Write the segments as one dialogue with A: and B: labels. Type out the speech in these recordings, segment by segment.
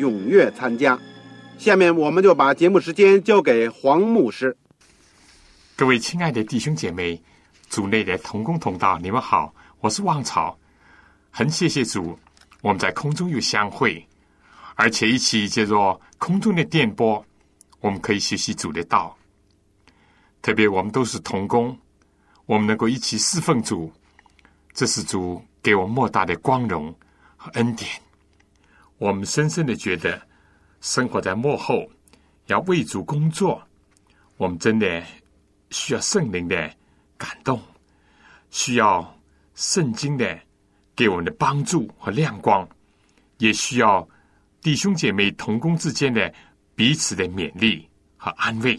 A: 踊跃参加。下面我们就把节目时间交给黄牧师。
B: 各位亲爱的弟兄姐妹，组内的同工同道，你们好，我是旺草，很谢谢主，我们在空中又相会，而且一起借着空中的电波，我们可以学习主的道。特别我们都是同工。我们能够一起侍奉主，这是主给我莫大的光荣和恩典。我们深深的觉得，生活在幕后，要为主工作，我们真的需要圣灵的感动，需要圣经的给我们的帮助和亮光，也需要弟兄姐妹同工之间的彼此的勉励和安慰。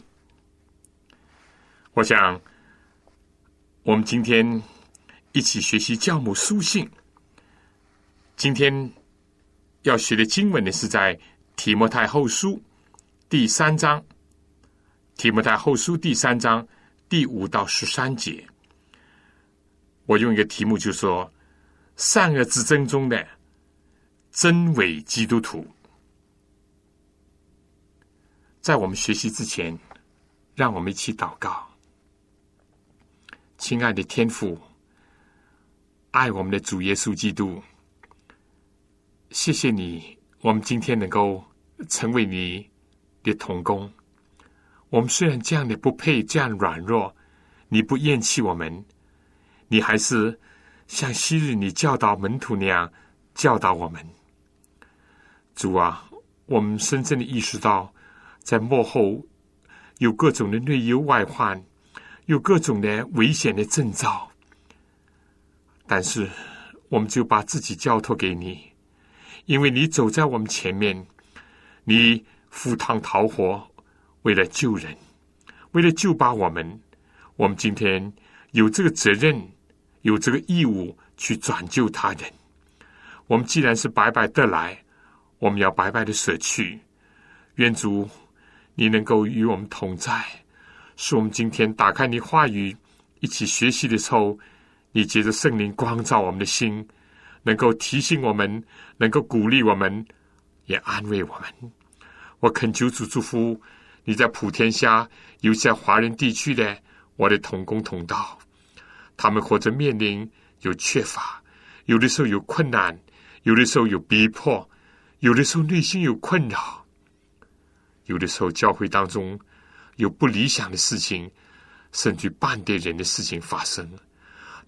B: 我想。我们今天一起学习教母书信。今天要学的经文呢，是在提摩太后书第三章。提摩太后书第三章第五到十三节，我用一个题目就说：“善恶之争中的真伪基督徒。”在我们学习之前，让我们一起祷告。亲爱的天父，爱我们的主耶稣基督，谢谢你，我们今天能够成为你的童工。我们虽然这样的不配，这样软弱，你不厌弃我们，你还是像昔日你教导门徒那样教导我们。主啊，我们深深的意识到，在幕后有各种的内忧外患。有各种的危险的征兆，但是我们就把自己交托给你，因为你走在我们前面，你赴汤蹈火，为了救人，为了救拔我们，我们今天有这个责任，有这个义务去转救他人。我们既然是白白得来，我们要白白的舍去。愿主，你能够与我们同在。使我们今天打开你话语，一起学习的时候，你借着圣灵光照我们的心，能够提醒我们，能够鼓励我们，也安慰我们。我恳求主祝福你在普天下尤其在华人地区的我的同工同道，他们或者面临有缺乏，有的时候有困难，有的时候有逼迫，有的时候内心有困扰，有的时候教会当中。有不理想的事情，甚至半点人的事情发生，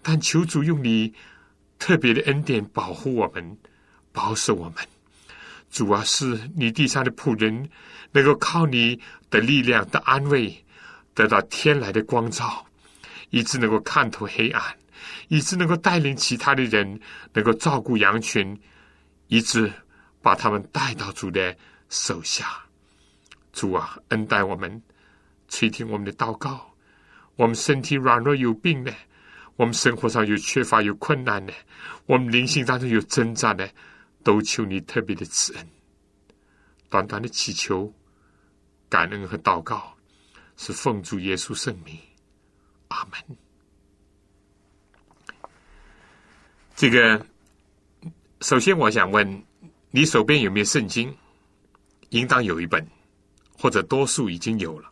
B: 但求主用你特别的恩典保护我们，保守我们。主啊，是你地上的仆人，能够靠你的力量的安慰，得到天来的光照，以致能够看透黑暗，以致能够带领其他的人，能够照顾羊群，以致把他们带到主的手下。主啊，恩待我们。垂听我们的祷告，我们身体软弱有病的，我们生活上有缺乏有困难的，我们灵性当中有挣扎的，都求你特别的慈恩。短短的祈求、感恩和祷告，是奉主耶稣圣名，阿门。这个，首先我想问你手边有没有圣经？应当有一本，或者多数已经有了。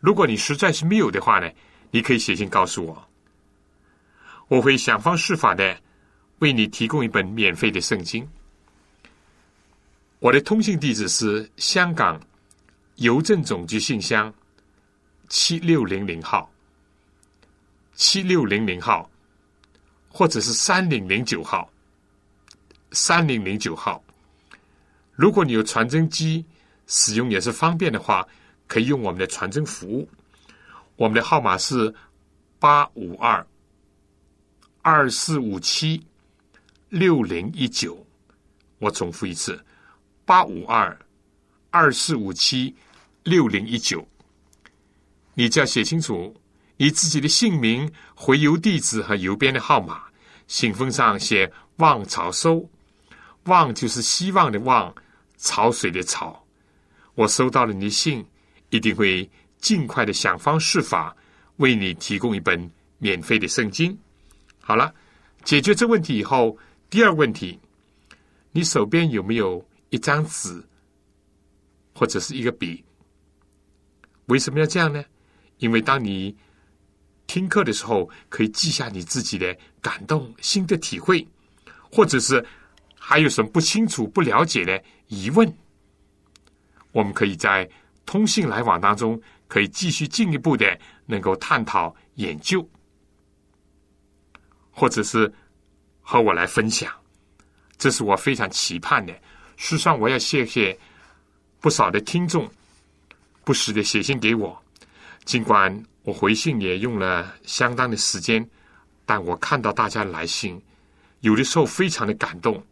B: 如果你实在是没有的话呢，你可以写信告诉我，我会想方设法的为你提供一本免费的圣经。我的通信地址是香港邮政总局信箱七六零零号，七六零零号，或者是三零零九号，三零零九号。如果你有传真机，使用也是方便的话，可以用我们的传真服务。我们的号码是八五二二四五七六零一九。我重复一次：八五二二四五七六零一九。你只要写清楚你自己的姓名、回邮地址和邮编的号码。信封上写“望潮收”，“望”就是希望的“望”，潮水的“潮”。我收到了你的信，一定会尽快的想方设法为你提供一本免费的圣经。好了，解决这问题以后，第二问题。你手边有没有一张纸或者是一个笔？为什么要这样呢？因为当你听课的时候，可以记下你自己的感动、新的体会，或者是还有什么不清楚、不了解的疑问，我们可以在通信来往当中，可以继续进一步的能够探讨研究，或者是和我来分享。这是我非常期盼的。事实上，我要谢谢不少的听众不时的写信给我。尽管我回信也用了相当的时间，但我看到大家来信，有的时候非常的感动，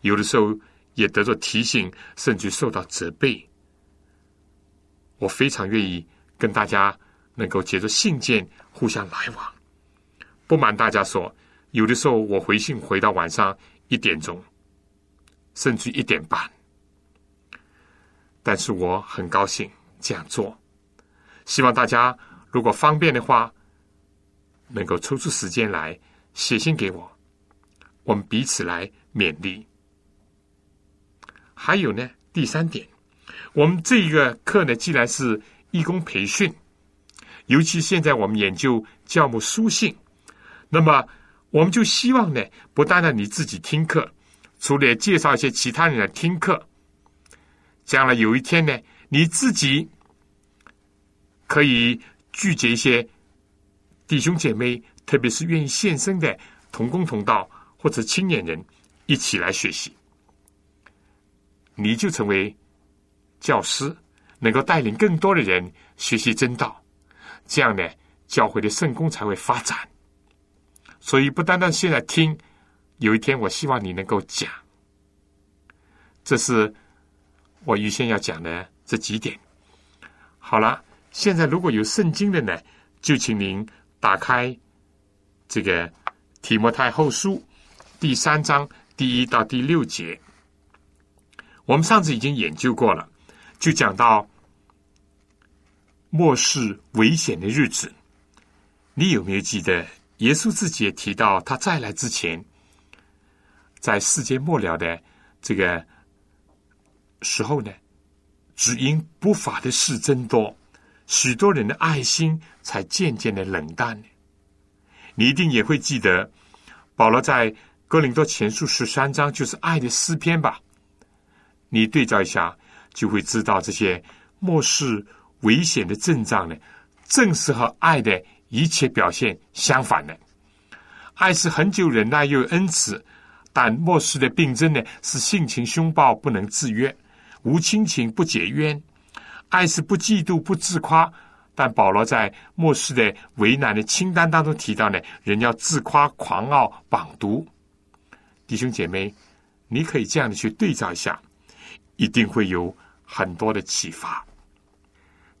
B: 有的时候也得到提醒，甚至受到责备。我非常愿意跟大家能够借着信件互相来往。不瞒大家说，有的时候我回信回到晚上。一点钟，甚至一点半，但是我很高兴这样做。希望大家如果方便的话，能够抽出时间来写信给我，我们彼此来勉励。还有呢，第三点，我们这一个课呢，既然是义工培训，尤其现在我们研究教牧书信，那么。我们就希望呢，不单单你自己听课，除了介绍一些其他人来听课，将来有一天呢，你自己可以聚集一些弟兄姐妹，特别是愿意献身的同工同道或者青年人，一起来学习，你就成为教师，能够带领更多的人学习真道，这样呢，教会的圣功才会发展。所以不单单现在听，有一天我希望你能够讲，这是我预先要讲的这几点。好了，现在如果有圣经的呢，就请您打开这个提摩太后书第三章第一到第六节。我们上次已经研究过了，就讲到末世危险的日子，你有没有记得？耶稣自己也提到，他再来之前，在世界末了的这个时候呢，只因不法的事增多，许多人的爱心才渐渐的冷淡。你一定也会记得保罗在哥林多前书十三章就是爱的诗篇吧？你对照一下，就会知道这些末世危险的阵仗呢，正是和爱的。一切表现相反的，爱是很久忍耐又恩慈，但末世的病症呢是性情凶暴不能制约，无亲情不解冤。爱是不嫉妒不自夸，但保罗在末世的为难的清单当中提到呢，人要自夸狂傲榜读。弟兄姐妹，你可以这样的去对照一下，一定会有很多的启发。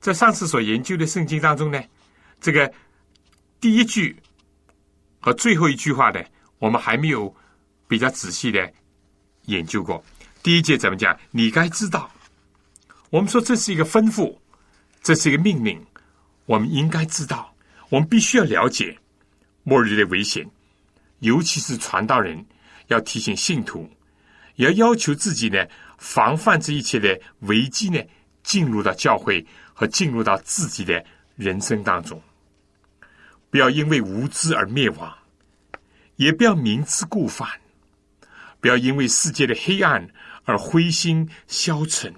B: 在上次所研究的圣经当中呢，这个。第一句和最后一句话呢，我们还没有比较仔细的研究过。第一节怎么讲？你该知道。我们说这是一个吩咐，这是一个命令，我们应该知道，我们必须要了解末日的危险，尤其是传道人要提醒信徒，也要要求自己呢，防范这一切的危机呢，进入到教会和进入到自己的人生当中。不要因为无知而灭亡，也不要明知故犯；不要因为世界的黑暗而灰心消沉。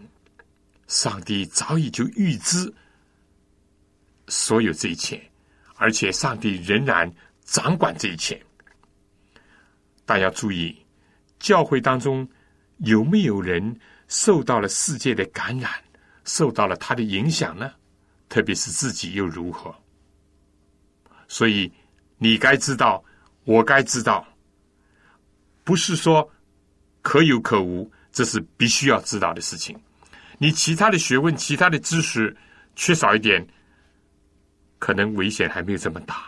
B: 上帝早已就预知所有这一切，而且上帝仍然掌管这一切。但要注意，教会当中有没有人受到了世界的感染，受到了他的影响呢？特别是自己又如何？所以你该知道，我该知道，不是说可有可无，这是必须要知道的事情。你其他的学问、其他的知识缺少一点，可能危险还没有这么大。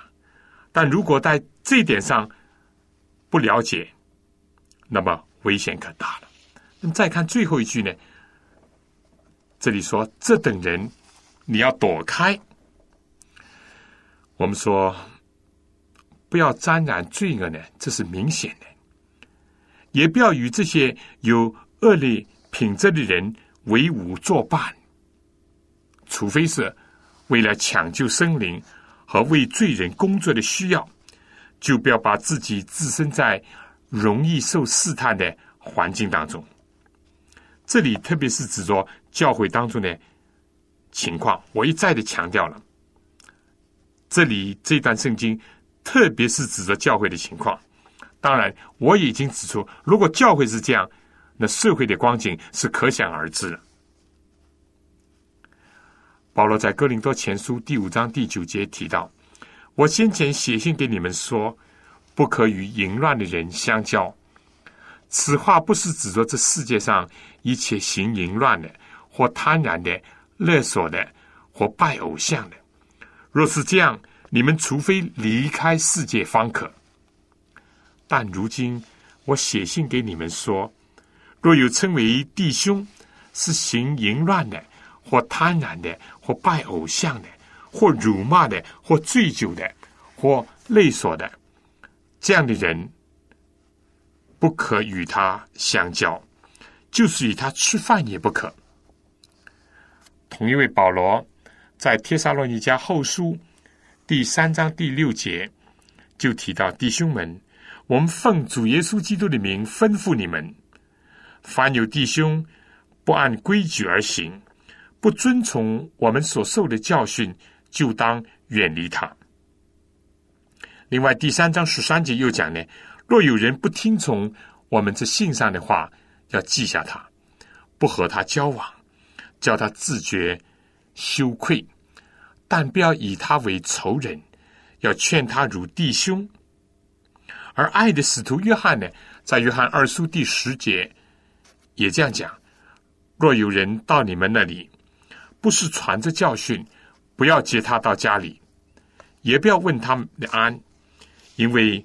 B: 但如果在这一点上不了解，那么危险可大了。那么再看最后一句呢？这里说：“这等人，你要躲开。”我们说，不要沾染罪恶呢，这是明显的；也不要与这些有恶劣品质的人。为伍作伴，除非是为了抢救生灵和为罪人工作的需要，就不要把自己置身在容易受试探的环境当中。这里特别是指着教会当中的情况，我一再的强调了。这里这段圣经，特别是指着教会的情况。当然，我已经指出，如果教会是这样。那社会的光景是可想而知的。保罗在哥林多前书第五章第九节提到：“我先前写信给你们说，不可与淫乱的人相交。此话不是指着这世界上一切行淫乱的，或贪婪的、勒索的，或拜偶像的。若是这样，你们除非离开世界方可。但如今我写信给你们说。”若有称为弟兄是行淫乱的，或贪婪的，或拜偶像的，或辱骂的，或醉酒的，或勒索的，这样的人，不可与他相交，就是与他吃饭也不可。同一位保罗在帖撒罗尼迦后书第三章第六节就提到：弟兄们，我们奉主耶稣基督的名吩咐你们。凡有弟兄不按规矩而行，不遵从我们所受的教训，就当远离他。另外，第三章十三节又讲呢：若有人不听从我们这信上的话，要记下他，不和他交往，叫他自觉羞愧，但不要以他为仇人，要劝他如弟兄。而爱的使徒约翰呢，在约翰二书第十节。也这样讲：若有人到你们那里，不是传着教训，不要接他到家里，也不要问他的安，因为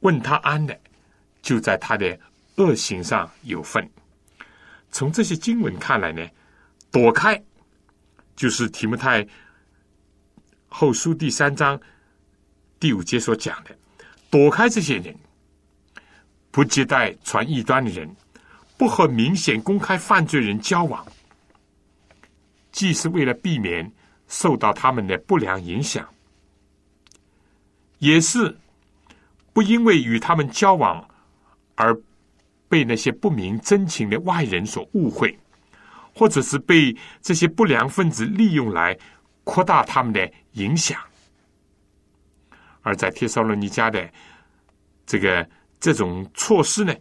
B: 问他安的，就在他的恶行上有份。从这些经文看来呢，躲开就是提摩太后书第三章第五节所讲的，躲开这些人，不接待传异端的人。不和明显公开犯罪人交往，既是为了避免受到他们的不良影响，也是不因为与他们交往而被那些不明真情的外人所误会，或者是被这些不良分子利用来扩大他们的影响。而在帖撒罗尼迦的这个这种措施呢，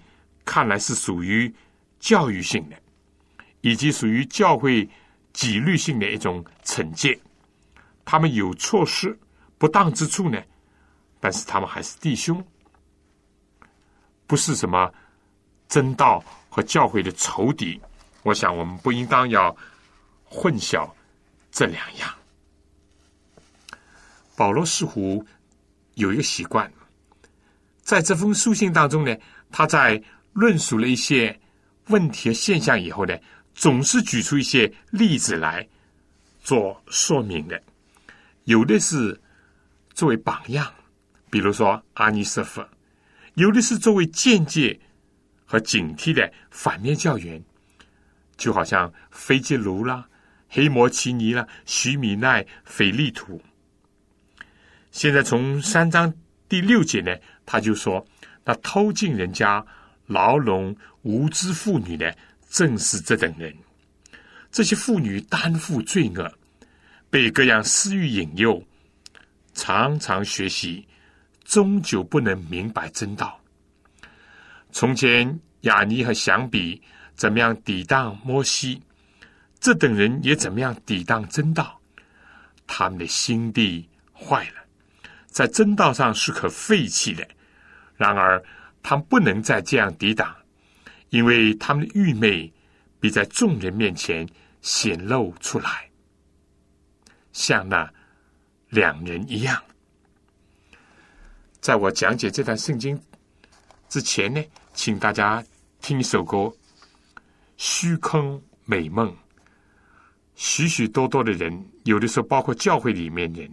B: 看来是属于。教育性的，以及属于教会纪律性的一种惩戒，他们有措施不当之处呢，但是他们还是弟兄，不是什么真道和教会的仇敌。我想我们不应当要混淆这两样。保罗似乎有一个习惯，在这封书信当中呢，他在论述了一些。问题和现象以后呢，总是举出一些例子来做说明的，有的是作为榜样，比如说阿尼瑟夫；有的是作为间接和警惕的反面教员，就好像菲基卢啦、黑摩奇尼啦、徐米奈、斐利图。现在从三章第六节呢，他就说：那偷进人家
C: 牢笼无知妇女呢，正是这等人。这些妇女担负罪恶，被各样私欲引诱，常常学习，终究不能明白真道。从前雅尼和祥比怎么样抵挡摩西，这等人也怎么样抵挡真道。他们的心地坏了，在真道上是可废弃的。然而，他们不能再这样抵挡，因为他们的愚昧必在众人面前显露出来，像那两人一样。在我讲解这段圣经之前呢，请大家听一首歌《虚空美梦》。许许多多的人，有的时候包括教会里面人，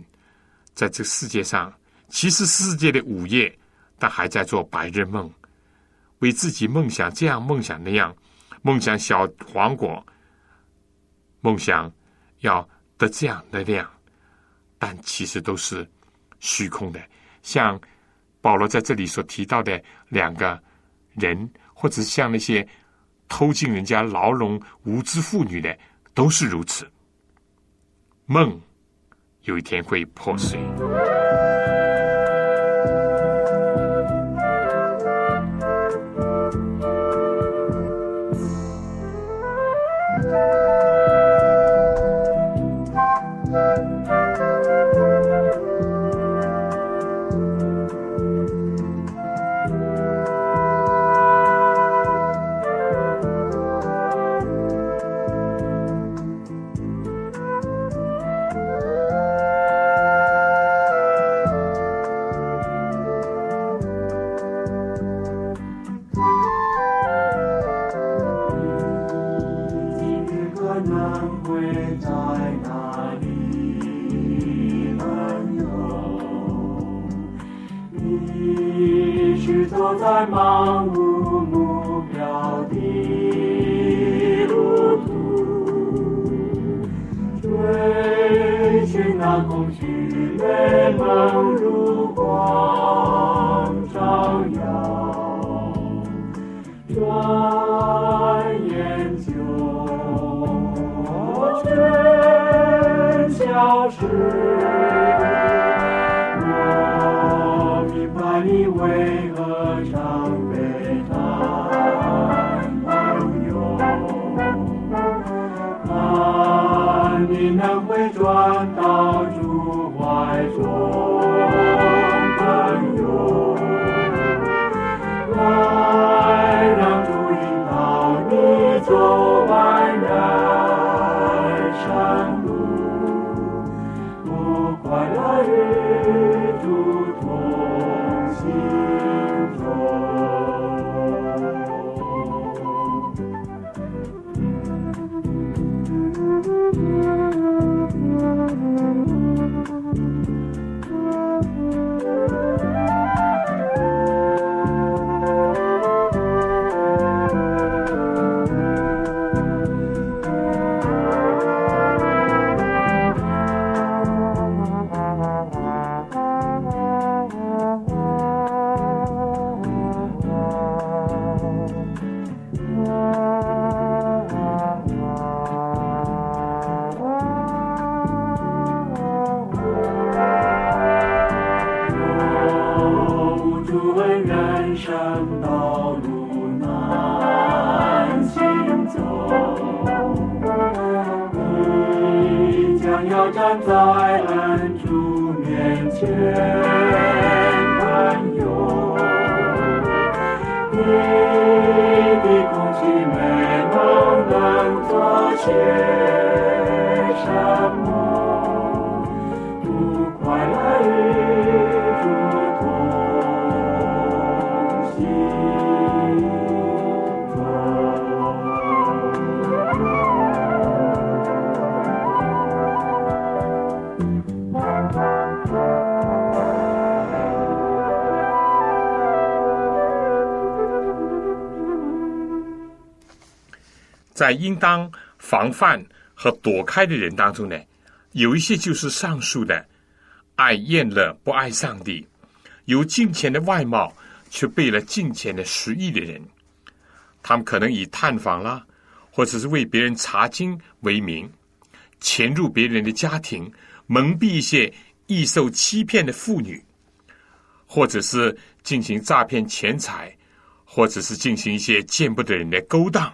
C: 在这世界上，其实世界的午夜。但还在做白日梦，为自己梦想这样梦想那样，梦想小黄果，梦想要得这样那样，但其实都是虚空的。像保罗在这里所提到的两个人，或者像那些偷进人家牢笼无知妇女的，都是如此。梦有一天会破碎。在应当防范和躲开的人当中呢，有一些就是上述的爱厌乐、不爱上帝，有金钱的外貌却背了金钱的实意的人，
B: 他们可能以探访啦，或者是为别人查经为名，潜入别人的家庭，蒙蔽一些易受欺骗的妇女，或者是进行诈骗钱财，或者是进行一些见不得人的勾当。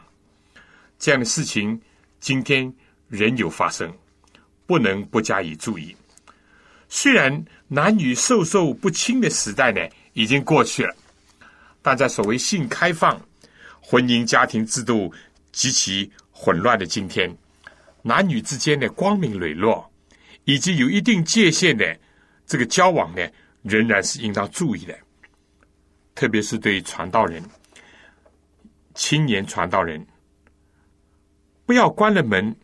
B: 这样的事情，今天仍有发生，不能不加以注意。虽然男女授受不亲的时代呢已经过去了，但在所谓性开放、婚姻家庭制度极其混乱的今天，男女之间的光明磊落以及有一定界限的这个交往呢，仍然是应当注意的。特别是对传道人、青年传道人，不要关了门，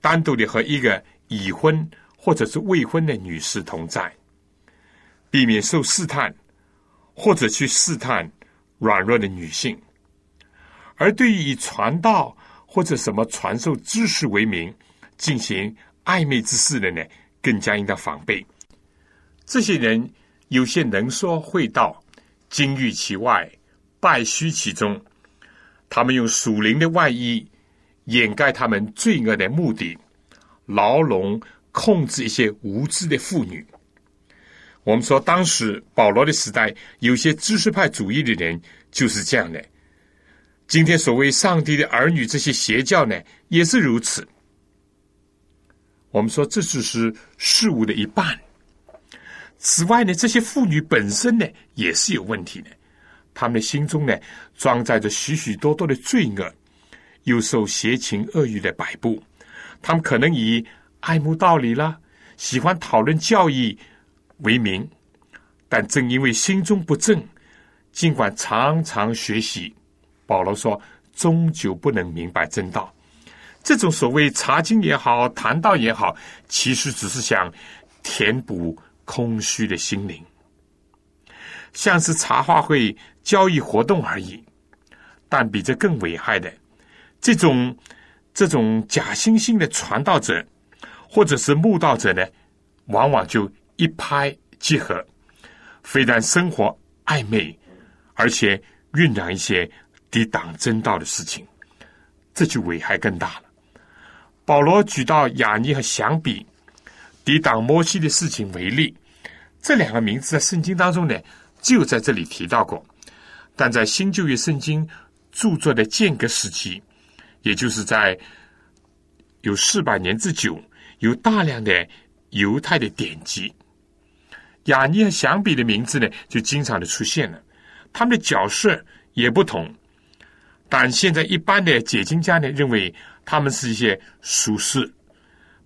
B: 单独的和一个已婚。或者是未婚的女士同在，避免受试探，或者去试探软弱的女性。而对于以传道或者什么传授知识为名进行暧昧之事的呢，更加应当防备。这些人有些能说会道，金玉其外，败虚其中。他们用属灵的外衣掩盖他们罪恶的目的，牢笼。控制一些无知的妇女。我们说，当时保罗的时代，有些知识派主义的人就是这样的。今天所谓上帝的儿女，这些邪教呢，也是如此。我们说，这只是事物的一半。此外呢，这些妇女本身呢，也是有问题的。他们的心中呢，装载着许许多多的罪恶，又受邪情恶欲的摆布。他们可能以。爱慕道理了，喜欢讨论教义为名，但正因为心中不正，尽管常常学习，保罗说，终究不能明白真道。这种所谓查经也好，谈道也好，其实只是想填补空虚的心灵，像是茶话会、交易活动而已。但比这更危害的，这种这种假惺惺的传道者。或者是慕道者呢，往往就一拍即合，非但生活暧昧，而且酝酿一些抵挡真道的事情，这就危害更大了。保罗举到雅尼和祥比抵挡摩西的事情为例，这两个名字在圣经当中呢，就在这里提到过，但在新旧约圣经著作的间隔时期，也就是在有四百年之久。有大量的犹太的典籍，雅尼和祥比的名字呢，就经常的出现了。他们的角色也不同，但现在一般的解经家呢，认为他们是一些术士。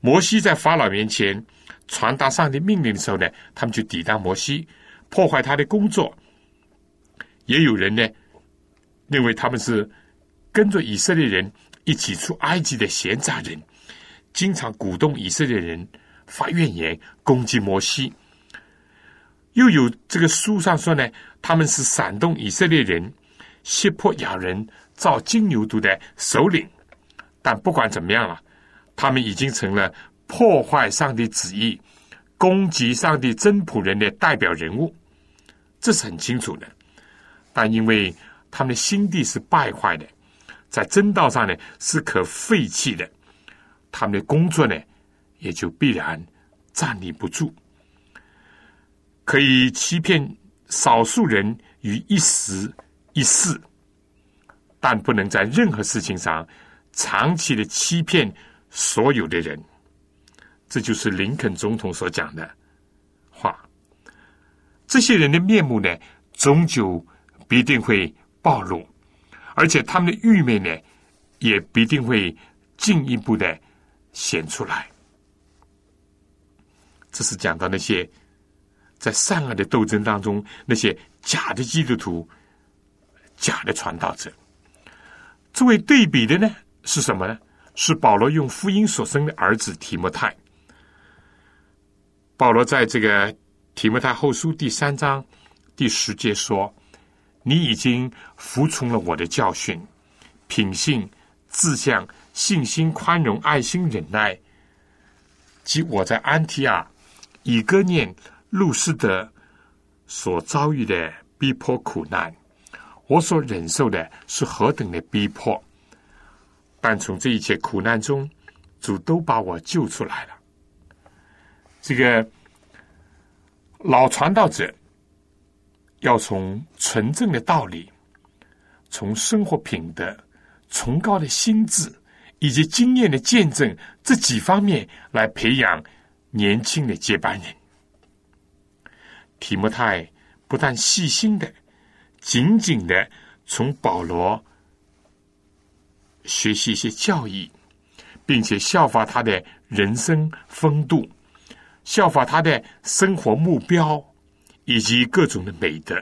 B: 摩西在法老面前传达上帝命令的时候呢，他们就抵挡摩西，破坏他的工作。也有人呢，认为他们是跟着以色列人一起出埃及的闲杂人。经常鼓动以色列人发怨言，攻击摩西。又有这个书上说呢，他们是煽动以色列人胁迫亚人造金牛犊的首领。但不管怎么样了，他们已经成了破坏上帝旨意、攻击上帝真仆人的代表人物，这是很清楚的。但因为他们的心地是败坏的，在真道上呢是可废弃的。他们的工作呢，也就必然站立不住。可以欺骗少数人于一时一事，但不能在任何事情上长期的欺骗所有的人。这就是林肯总统所讲的话。这些人的面目呢，终究必定会暴露，而且他们的愚昧呢，也必定会进一步的。显出来，这是讲到那些在善恶的斗争当中，那些假的基督徒、假的传道者。作为对比的呢，是什么呢？是保罗用福音所生的儿子提摩太。保罗在这个提摩太后书第三章第十节说：“你已经服从了我的教训，品性、志向。”信心、宽容、爱心、忍耐，及我在安提亚、以哥念、路斯德所遭遇的逼迫苦难，
C: 我所忍受的是何等的逼迫，但从这一切苦难中，主都把我救出来了。这个老传道者要从纯正的道理、从生活品德、崇高的心智以及经验的见证这几方面来培养年轻的接班人。提摩太不但细心的、紧紧的从保罗学习一些教义，并且效法他的人生风度。效法他的生活目标，以及各种的美德，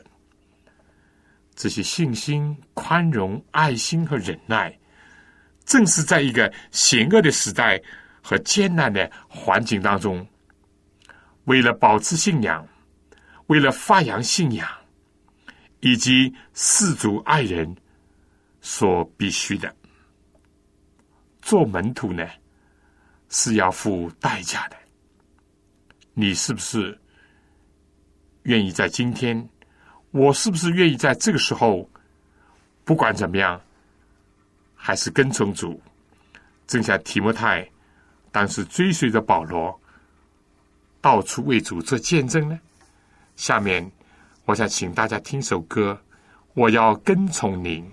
C: 这些信心、宽容、爱心和忍耐，正是在一个险恶的时代和艰难的环境当中，为了保持信仰，为了发扬信仰，以及世族爱人所必须的。做门徒呢，是要付代价的。你是不是愿意在今天？我是不是愿意在这个时候？不管怎么样，还是跟从主，正像提摩太当时追随着保罗，到处为主做见证呢？下面，我想请大家听首歌，我要跟从您。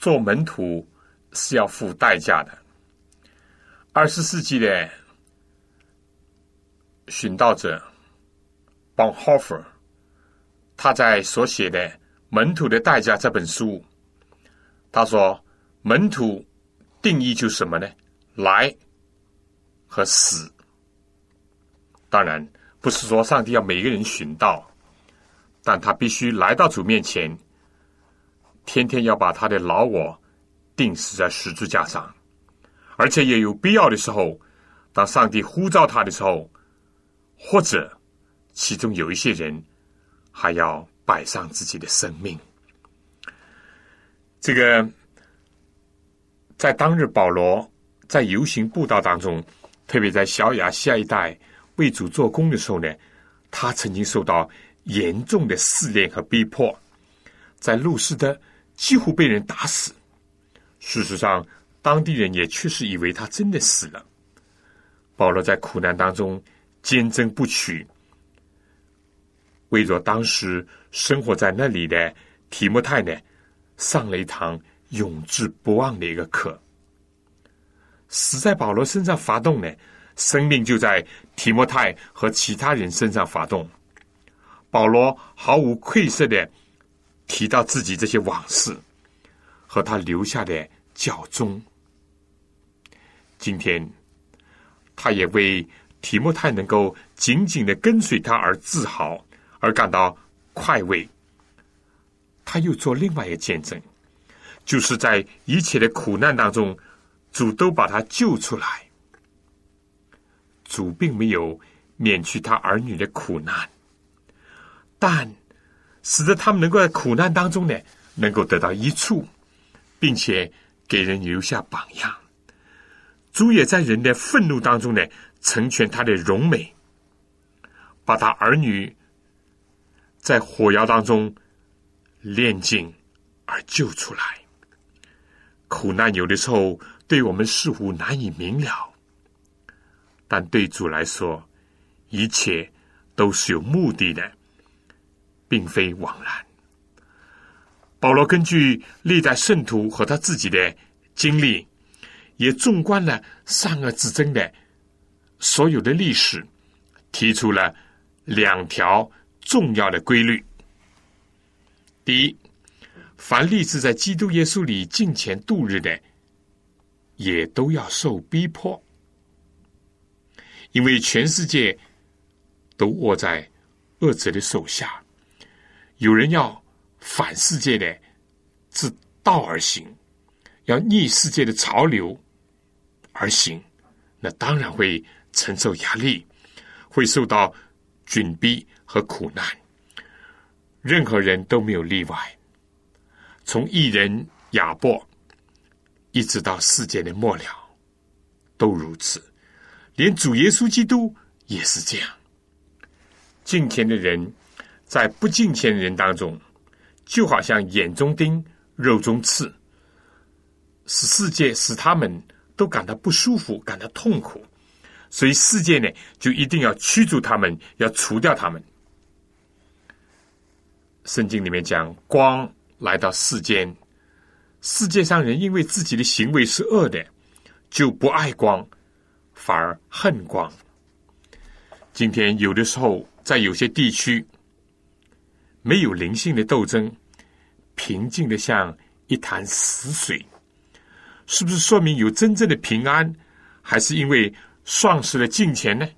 C: 做门徒是要付代价的。二十世纪的寻道者 Bonhoeffer，他在所写的《门徒的代价》这本书，他说：“门徒定义就是什么呢？来和死。当然，不是说上帝要每个人寻道，但他必须来到主面前。”天天要把他的老我钉死在十字架上，而且也有必要的时候，当上帝呼召他的时候，或者其中有一些人还要摆上自己的生命。这个在当日保罗在游行步道当中，特别在小亚细亚一带为主做工的时候呢，他曾经受到严重的试炼和逼迫，在路斯的。几乎被人打死。事实上，
B: 当地人也确实以为他真的死了。保罗在苦难当中坚贞不屈，为着当时生活在那里的提摩太呢，上了一堂永志不忘的一个课。死在保罗身上发动呢，生命就在提摩太和其他人身上发动。保罗毫无愧色的提到自己这些往事和他留下的教宗。今天，他也为提莫泰能够紧紧的跟随他而自豪，而感到快慰。他又做另外一个见证，就是在一切的苦难当中，主都把他救出来。主并没有免去他儿女的苦难。但使得他们能够在苦难当中呢，能够得到益处，并且给人留下榜样。主也在人的愤怒当中呢，成全他的荣美，把他儿女在火窑当中炼尽而救出来。苦难有的时候对我们似乎难以明了，但对主来说，一切都是有目的的。并非枉然。保罗根据历代圣徒和他自己的经历，也纵观了善恶之争的所有的历史，提出了两条重要的规律：第一，凡立志在基督耶稣里敬虔度日的，也都要受逼迫，因为全世界都握在恶者的手下。有人要反世界的自道而行，要逆世界的潮流而行，那当然会承受压力，会受到窘逼和苦难。任何人都没有例外，从艺人亚伯一直到世界的末了，都如此。连主耶稣基督也是这样。敬虔的人。在不敬虔的人当中，就好像眼中钉、肉中刺，使世界使他们都感到不舒服、感到痛苦，所以世界呢就一定要驱逐他们，要除掉他们。圣经里面讲，光来到世间，世界上人因为自己的行为是恶的，就不爱光，反而恨光。今天有的时候在有些地区。没有灵性的斗争，平静的像一潭死水，是不是说明有真正的平安，还是因为丧失了金钱呢？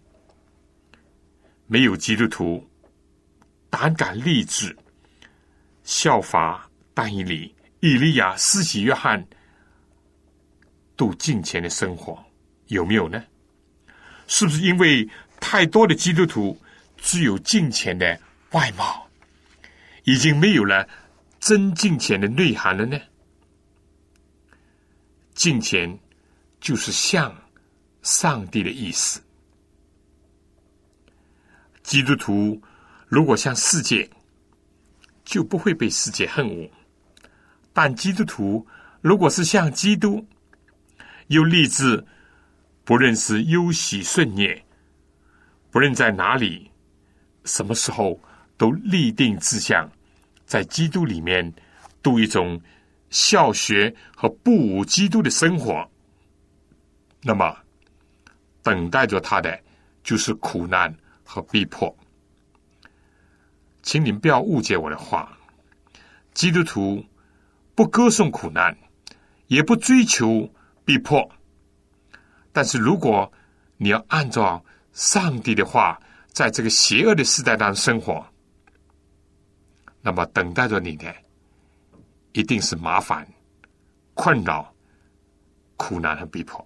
B: 没有基督徒胆敢立志效法但以理、以利亚、施洗约翰度金钱的生活，有没有呢？是不是因为太多的基督徒只有金钱的外貌？已经没有了真敬虔的内涵了呢。敬虔就是像上帝的意思。基督徒如果像世界，就不会被世界恨恶；但基督徒如果是像基督，又立志不论是忧喜顺念，不论在哪里、什么时候。都立定志向，在基督里面度一种孝学和不武基督的生活。那么，等待着他的就是苦难和逼迫。请您不要误解我的话，基督徒不歌颂苦难，也不追求逼迫。但是，如果你要按照上帝的话，在这个邪恶的时代当中生活，那么，等待着你的一定是麻烦、困扰、苦难和逼迫。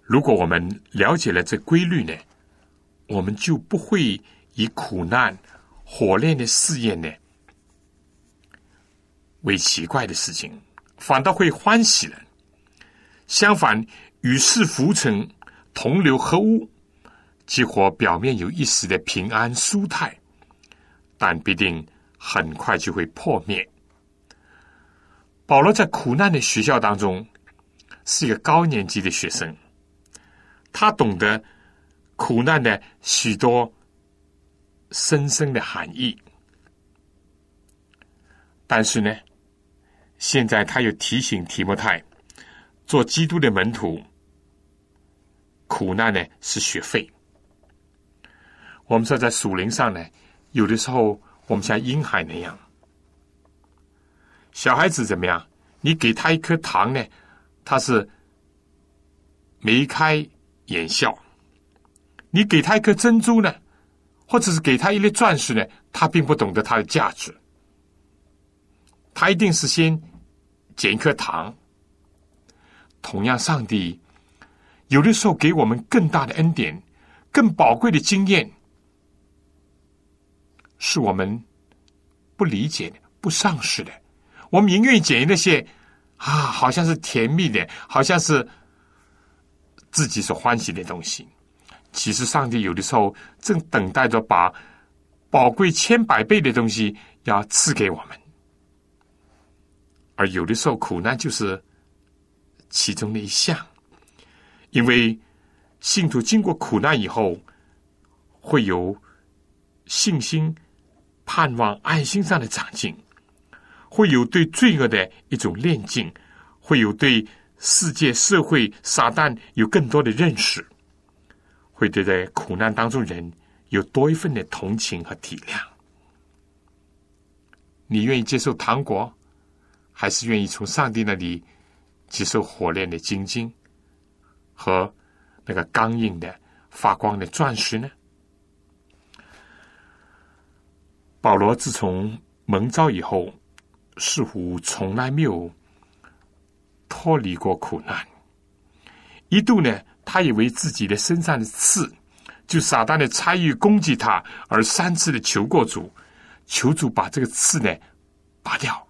B: 如果我们了解了这规律呢，我们就不会以苦难、火炼的试验呢为奇怪的事情，反倒会欢喜了。相反，与世浮沉、同流合污，几乎表面有一时的平安舒泰。但必定很快就会破灭。保罗在苦难的学校当中是一个高年级的学生，他懂得苦难的许多深深的含义。但是呢，现在他又提醒提摩太，做基督的门徒，苦难呢是学费。我们说在属灵上呢，有的时候我们像婴孩那样，小孩子怎么样？你给他一颗糖呢，他是眉开眼笑；你给他一颗珍珠呢，或者是给他一粒钻石呢，他并不懂得它的价值。他一定是先捡一颗糖。同样，上帝有的时候给我们更大的恩典、更宝贵的经验，是我们不理解的、不上市的。我们宁愿捡那些啊，好像是甜蜜的，好像是自己所欢喜的东西。其实，上帝有的时候正等待着把宝贵千百倍的东西要赐给我们。而有的时候，苦难就是其中的一项，因为信徒经过苦难以后，会有信心、盼望、爱心上的长进，会有对罪恶的一种炼净，会有对世界、社会、撒旦有更多的认识，会对在苦难当中人有多一份的同情和体谅。你愿意接受糖果？还是愿意从上帝那里接受火炼的金晶和那个刚硬的发光的钻石呢？保罗自从蒙召以后，似乎从来没有脱离过苦难。一度呢，他以为自己的身上的刺，就撒旦的参与攻击他，而三次的求过主，求主把这个刺呢拔掉。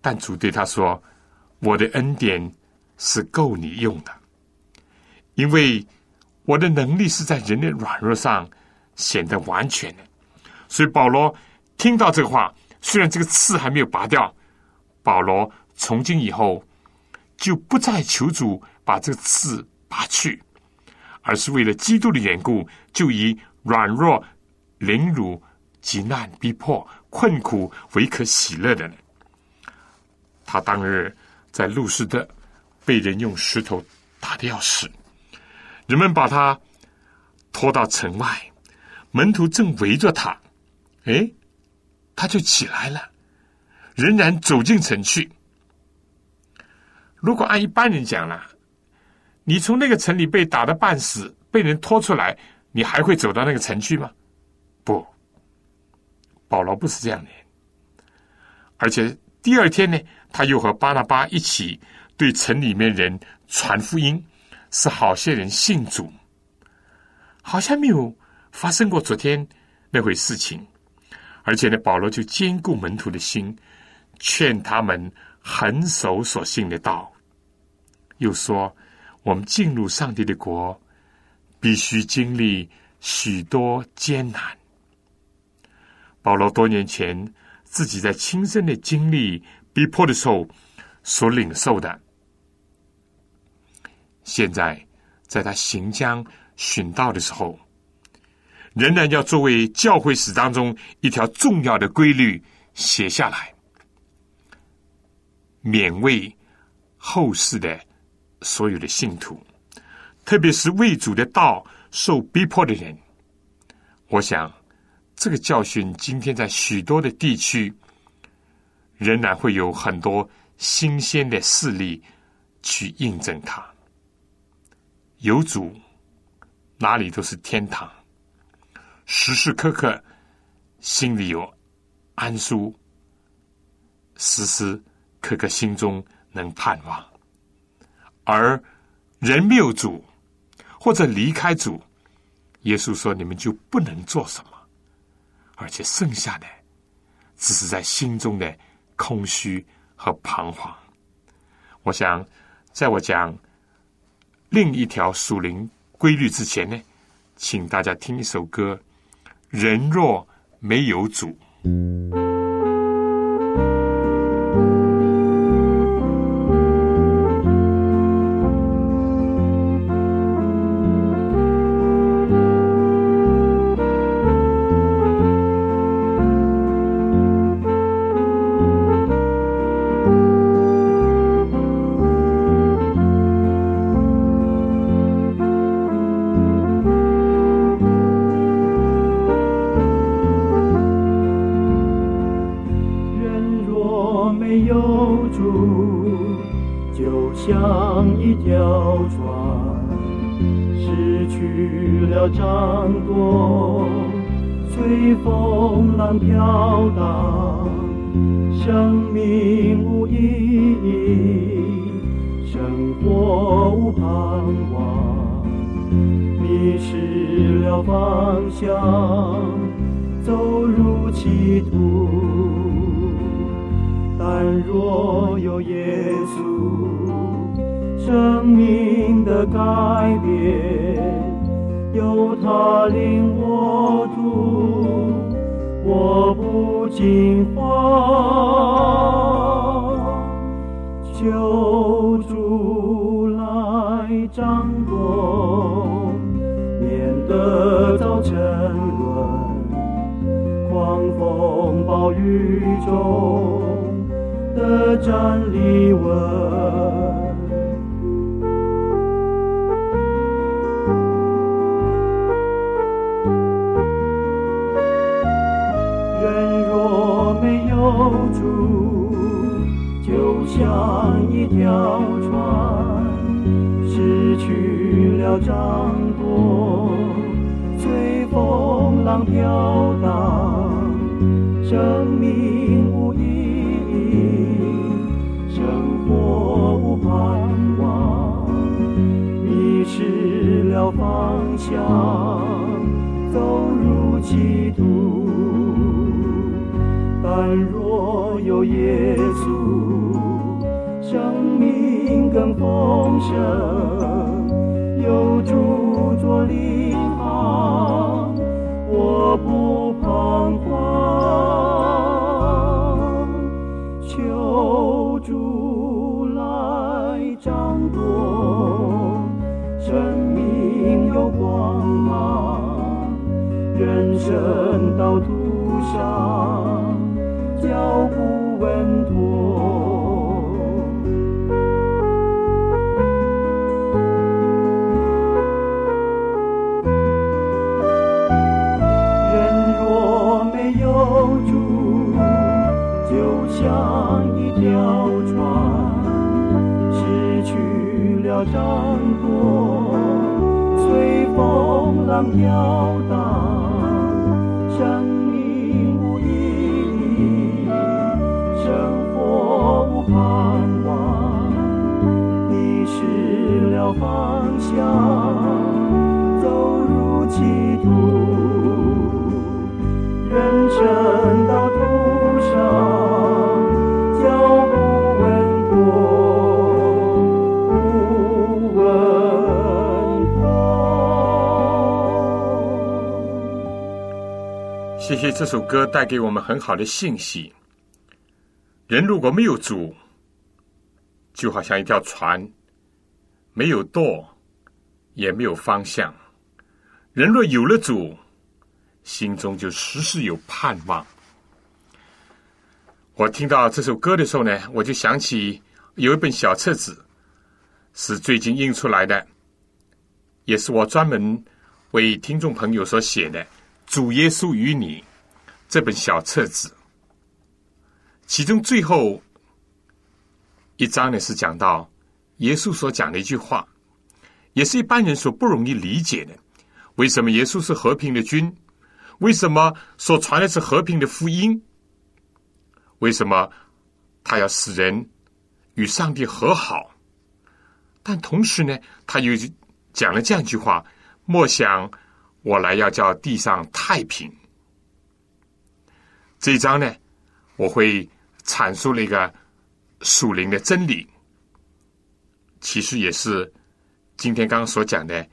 B: 但主对他说：“我的恩典是够你用的，因为我的能力是在人的软弱上显得完全的。”所以保罗听到这话，虽然这个刺还没有拔掉，保罗从今以后就不再求主把这个刺拔去，而是为了基督的缘故，就以软弱、凌辱、极难、逼迫、困苦为可喜乐的。他当日在路斯的被人用石头打的要死，人们把他拖到城外，门徒正围着他，哎，他就起来了，仍然走进城去。如果按一般人讲了，你从那个城里被打的半死，被人拖出来，你还会走到那个城去吗？不，保罗不是这样的，而且第二天呢。他又和巴拿巴一起对城里面人传福音，使好些人信主，好像没有发生过昨天那回事情。而且呢，保罗就兼顾门徒的心，劝他们恒守所信的道。又说，我们进入上帝的国，必须经历许多艰难。保罗多年前自己在亲身的经历。逼迫的时候所领受的，现在在他行将寻道的时候，仍然要作为教会史当中一条重要的规律写下来，勉为后世的所有的信徒，特别是为主的道受逼迫的人。我想，这个教训今天在许多的地区。仍然会有很多新鲜的事例去印证它。有主，哪里都是天堂。时时刻刻心里有安舒，时时刻刻心中能盼望。而人没有主，或者离开主，耶稣说：“你们就不能做什么。”而且剩下的，只是在心中的。空虚和彷徨。我想，在我讲另一条属灵规律之前呢，请大家听一首歌：人若没有主。
C: 像一条船，失去了掌舵，随风浪飘荡，生命无意义，生活无盼望，迷失了方向，走入歧途。但若有耶稣，生命的改变，有他领我途，我不惊慌。求主来掌舵，免得早沉沦，狂风暴雨中。的站立稳，掌舵，随风浪飘荡，生命无意义，生活无盼望，迷。失了方向，走入歧途。但若有耶稣，生命更丰盛，有主作领航，我不彷徨。求主来掌舵。生命有光芒，人生道途上脚步稳一条船，失去了掌舵。随风浪飘荡，生命无意义，生活无盼望，迷失了方向，走入歧途，人生道途上，
B: 谢谢这首歌带给我们很好的信息。人如果没有主，就好像一条船，没有舵，也没有方向；人若有了主，心中就时时有盼望。我听到这首歌的时候呢，我就想起有一本小册子，是最近印出来的，也是我专门为听众朋友所写的《主耶稣与你》这本小册子。其中最后一章呢，是讲到耶稣所讲的一句话，也是一般人所不容易理解的。为什么耶稣是和平的君？为什么所传的是和平的福音？为什么他要使人与上帝和好？但同时呢，他又讲了这样一句话：“莫想我来要叫地上太平。”这一章呢，我会阐述了一个属灵的真理，其实也是今天刚刚所讲的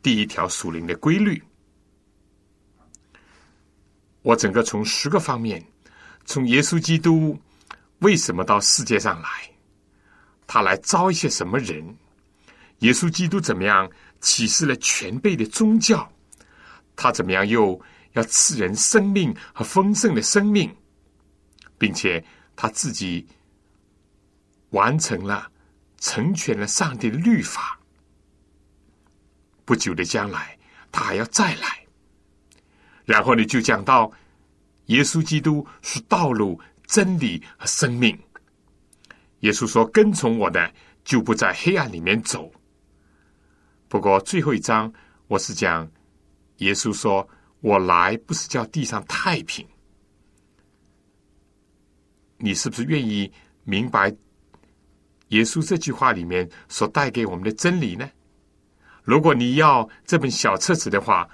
B: 第一条属灵的规律。我整个从十个方面，从耶稣基督为什么到世界上来，他来招一些什么人，耶稣基督怎么样启示了全备的宗教，他怎么样又要赐人生命和丰盛的生命，并且他自己完成了、成全了上帝的律法。不久的将来，他还要再来。然后呢，就讲到耶稣基督是道路、真理和生命。耶稣说：“跟从我的，就不在黑暗里面走。不过最后一章，我是讲耶稣说：“我来不是叫地上太平。”你是不是愿意明白耶稣这句话里面所带给我们的真理呢？如果你要这本小册子的话，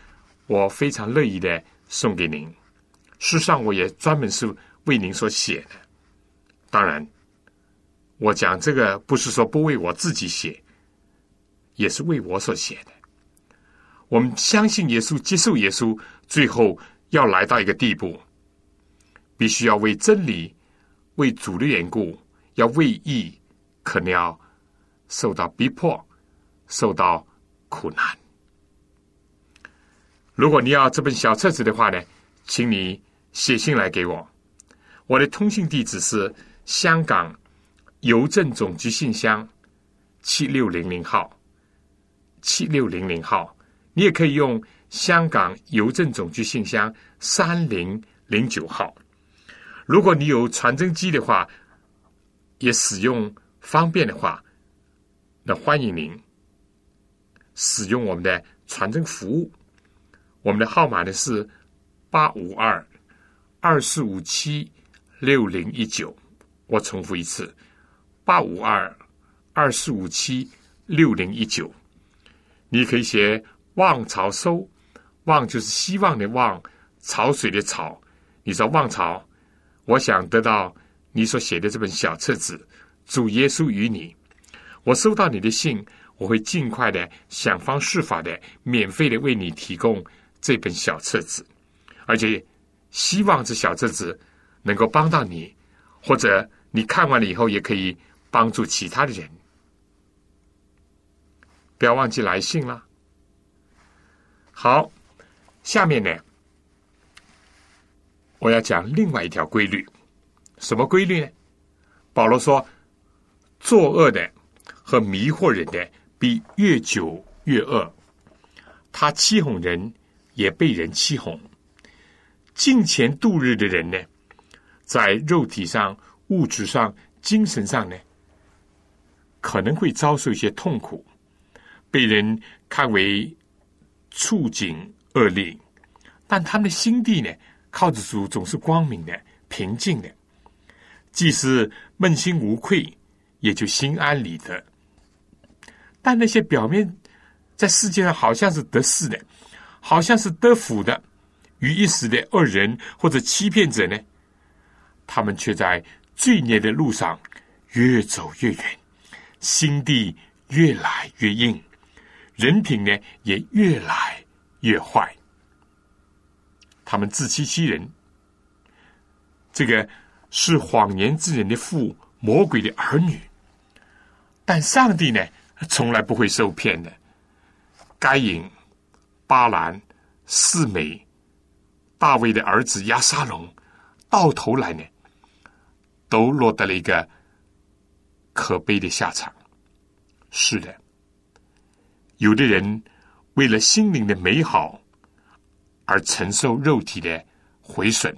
B: 我非常乐意的送给您。事实上，我也专门是为您所写的。当然，我讲这个不是说不为我自己写，也是为我所写的。我们相信耶稣，接受耶稣，最后要来到一个地步，必须要为真理、为主的缘故，要为义，可能要受到逼迫，受到苦难。如果你要这本小册子的话呢，请你。写信来给我，我的通信地址是香港邮政总局信箱七六零零号，七六零零号。你也可以用香港邮政总局信箱三零零九号。如果你有传真机的话，也使用方便的话，那欢迎您使用我们的传真服务。我们的号码呢是八五二。二四五七六零一九，我重复一次：八五二二四五七六零一九。你可以写“望潮收”，“望”就是希望的“望”，潮水的“潮”。你说“望潮”，我想得到你所写的这本小册子《主耶稣与你》。我收到你的信，我会尽快的想方设法的免费的为你提供这本小册子，而且。希望这小册子能够帮到你，或者你看完了以后也可以帮助其他的人。不要忘记来信了。好，下面呢，我要讲另外一条规律。什么规律呢？保罗说，作恶的和迷惑人的，比越久越恶。他欺哄人，也被人欺哄。金钱度日的人呢，在肉体上、物质上、精神上呢，可能会遭受一些痛苦，被人看为处境恶劣，但他们的心地呢，靠着主总是光明的、平静的，即使问心无愧，也就心安理得。但那些表面在世界上好像是得势的，好像是得福的。于一时的恶人或者欺骗者呢，他们却在罪孽的路上越走越远，心地越来越硬，人品呢也越来越坏。他们自欺欺人，这个是谎言之人的父，魔鬼的儿女。但上帝呢，从来不会受骗的。该隐、巴兰、四美。大卫的儿子亚沙龙，到头来呢，都落得了一个可悲的下场。是的，有的人为了心灵的美好而承受肉体的毁损；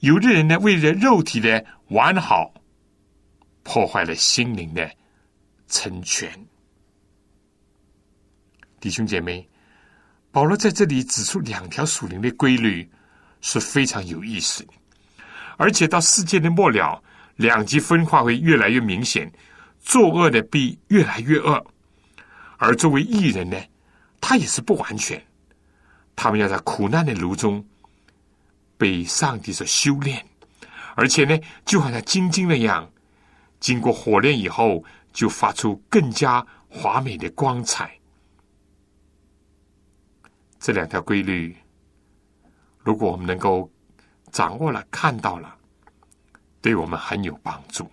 B: 有的人呢，为了肉体的完好，破坏了心灵的成全。弟兄姐妹。保罗在这里指出两条属灵的规律是非常有意思的，而且到世界的末了，两极分化会越来越明显，作恶的必越来越恶，而作为艺人呢，他也是不完全，他们要在苦难的炉中被上帝所修炼，而且呢，就好像金晶那样，经过火炼以后，就发出更加华美的光彩。这两条规律，如果我们能够掌握了、看到了，对我们很有帮助。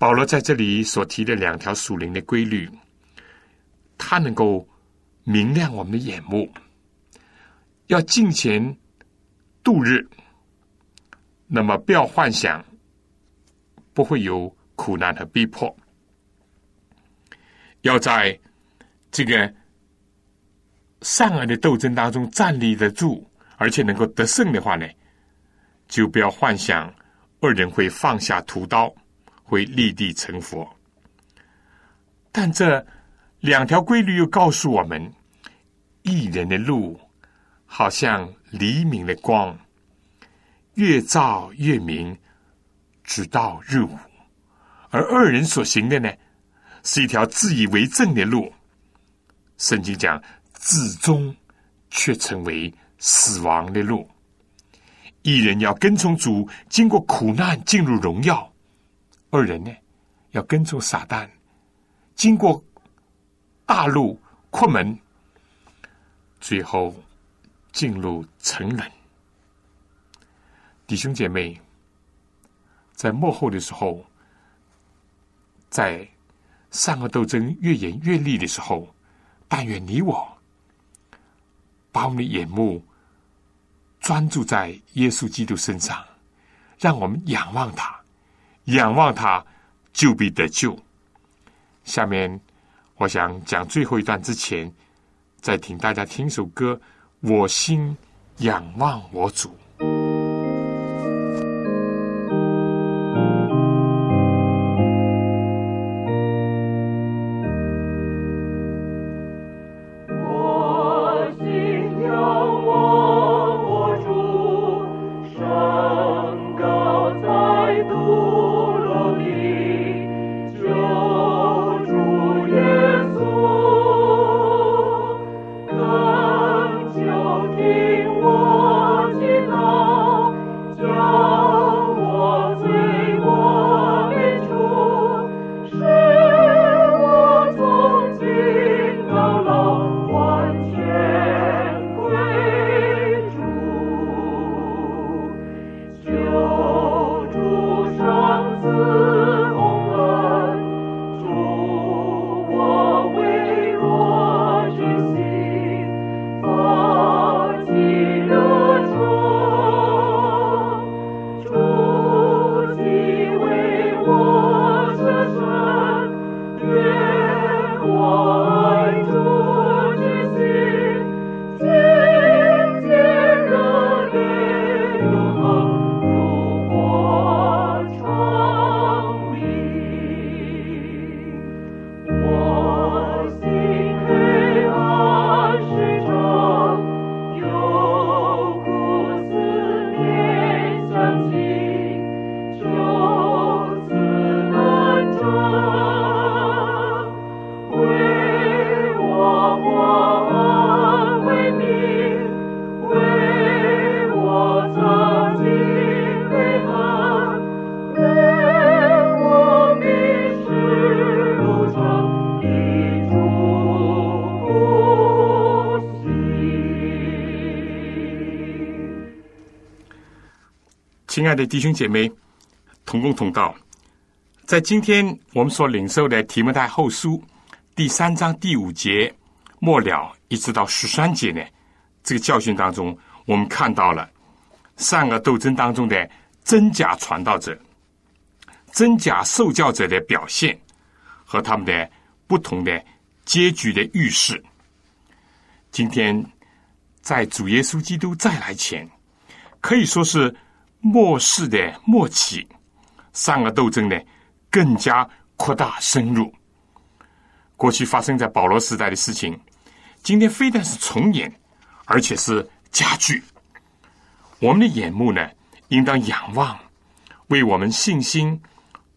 B: 保罗在这里所提的两条属灵的规律，它能够明亮我们的眼目，要进前度日，那么不要幻想不会有苦难和逼迫，要在这个。善恶的斗争当中站立得住，而且能够得胜的话呢，就不要幻想恶人会放下屠刀，会立地成佛。但这两条规律又告诉我们：一人的路好像黎明的光，越照越明，直到日午；而二人所行的呢，是一条自以为正的路。圣经讲，至终却成为死亡的路。一人要跟从主，经过苦难进入荣耀；二人呢，要跟从撒旦，经过大路困门，最后进入沉沦。弟兄姐妹，在幕后的时候，在善恶斗争越演越烈的时候，但愿你我把我们的眼目。专注在耶稣基督身上，让我们仰望他，仰望他就必得救。下面我想讲最后一段之前，再请大家听首歌《我心仰望我主》。爱的弟兄姐妹，同工同道，在今天我们所领受的提摩太后书第三章第五节末了，一直到十三节呢，这个教训当中，我们看到了善恶斗争当中的真假传道者、真假受教者的表现和他们的不同的结局的预示。今天在主耶稣基督再来前，可以说是。末世的末期，善恶斗争呢更加扩大深入。过去发生在保罗时代的事情，今天非但是重演，而且是加剧。我们的眼目呢，应当仰望为我们信心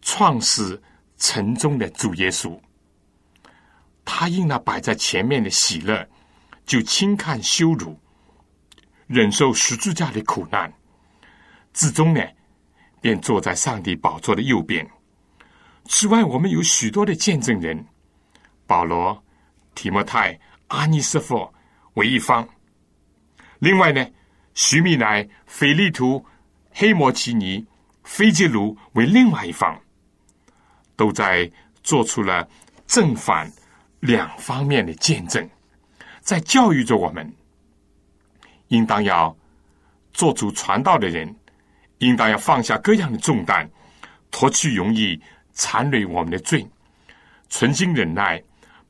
B: 创始成终的主耶稣。他因那摆在前面的喜乐，就轻看羞辱，忍受十字架的苦难。至终呢，便坐在上帝宝座的右边。此外，我们有许多的见证人：保罗、提摩太、阿尼斯佛为一方；另外呢，徐米乃、腓利图、黑摩奇尼、菲吉卢为另外一方，都在做出了正反两方面的见证，在教育着我们，应当要做主传道的人。应当要放下各样的重担，脱去容易残累我们的罪，存心忍耐，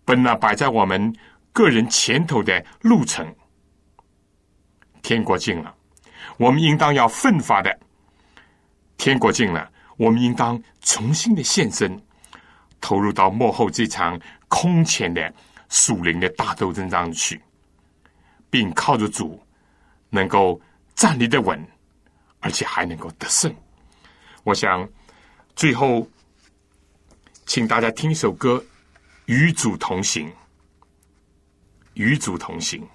B: 本那摆在我们个人前头的路程。天国近了，我们应当要奋发的；天国近了，我们应当重新的献身，投入到幕后这场空前的属灵的大斗争当中去，并靠着主能够站立的稳，而且还能够得胜。我想最后，请大家听一首歌，《与主同行》，与主同行。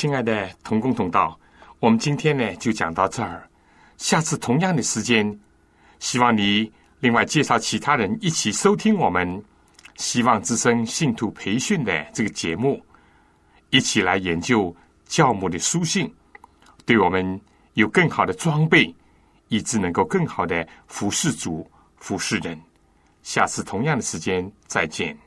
B: 亲爱的同工同道，我们今天呢就讲到这儿。下次同样的时间，希望你另外介绍其他人一起收听我们希望之声信徒培训的这个节目，一起来研究教母的书信，对我们有更好的装备，以致能够更好的服侍主、服侍人。下次同样的时间再见。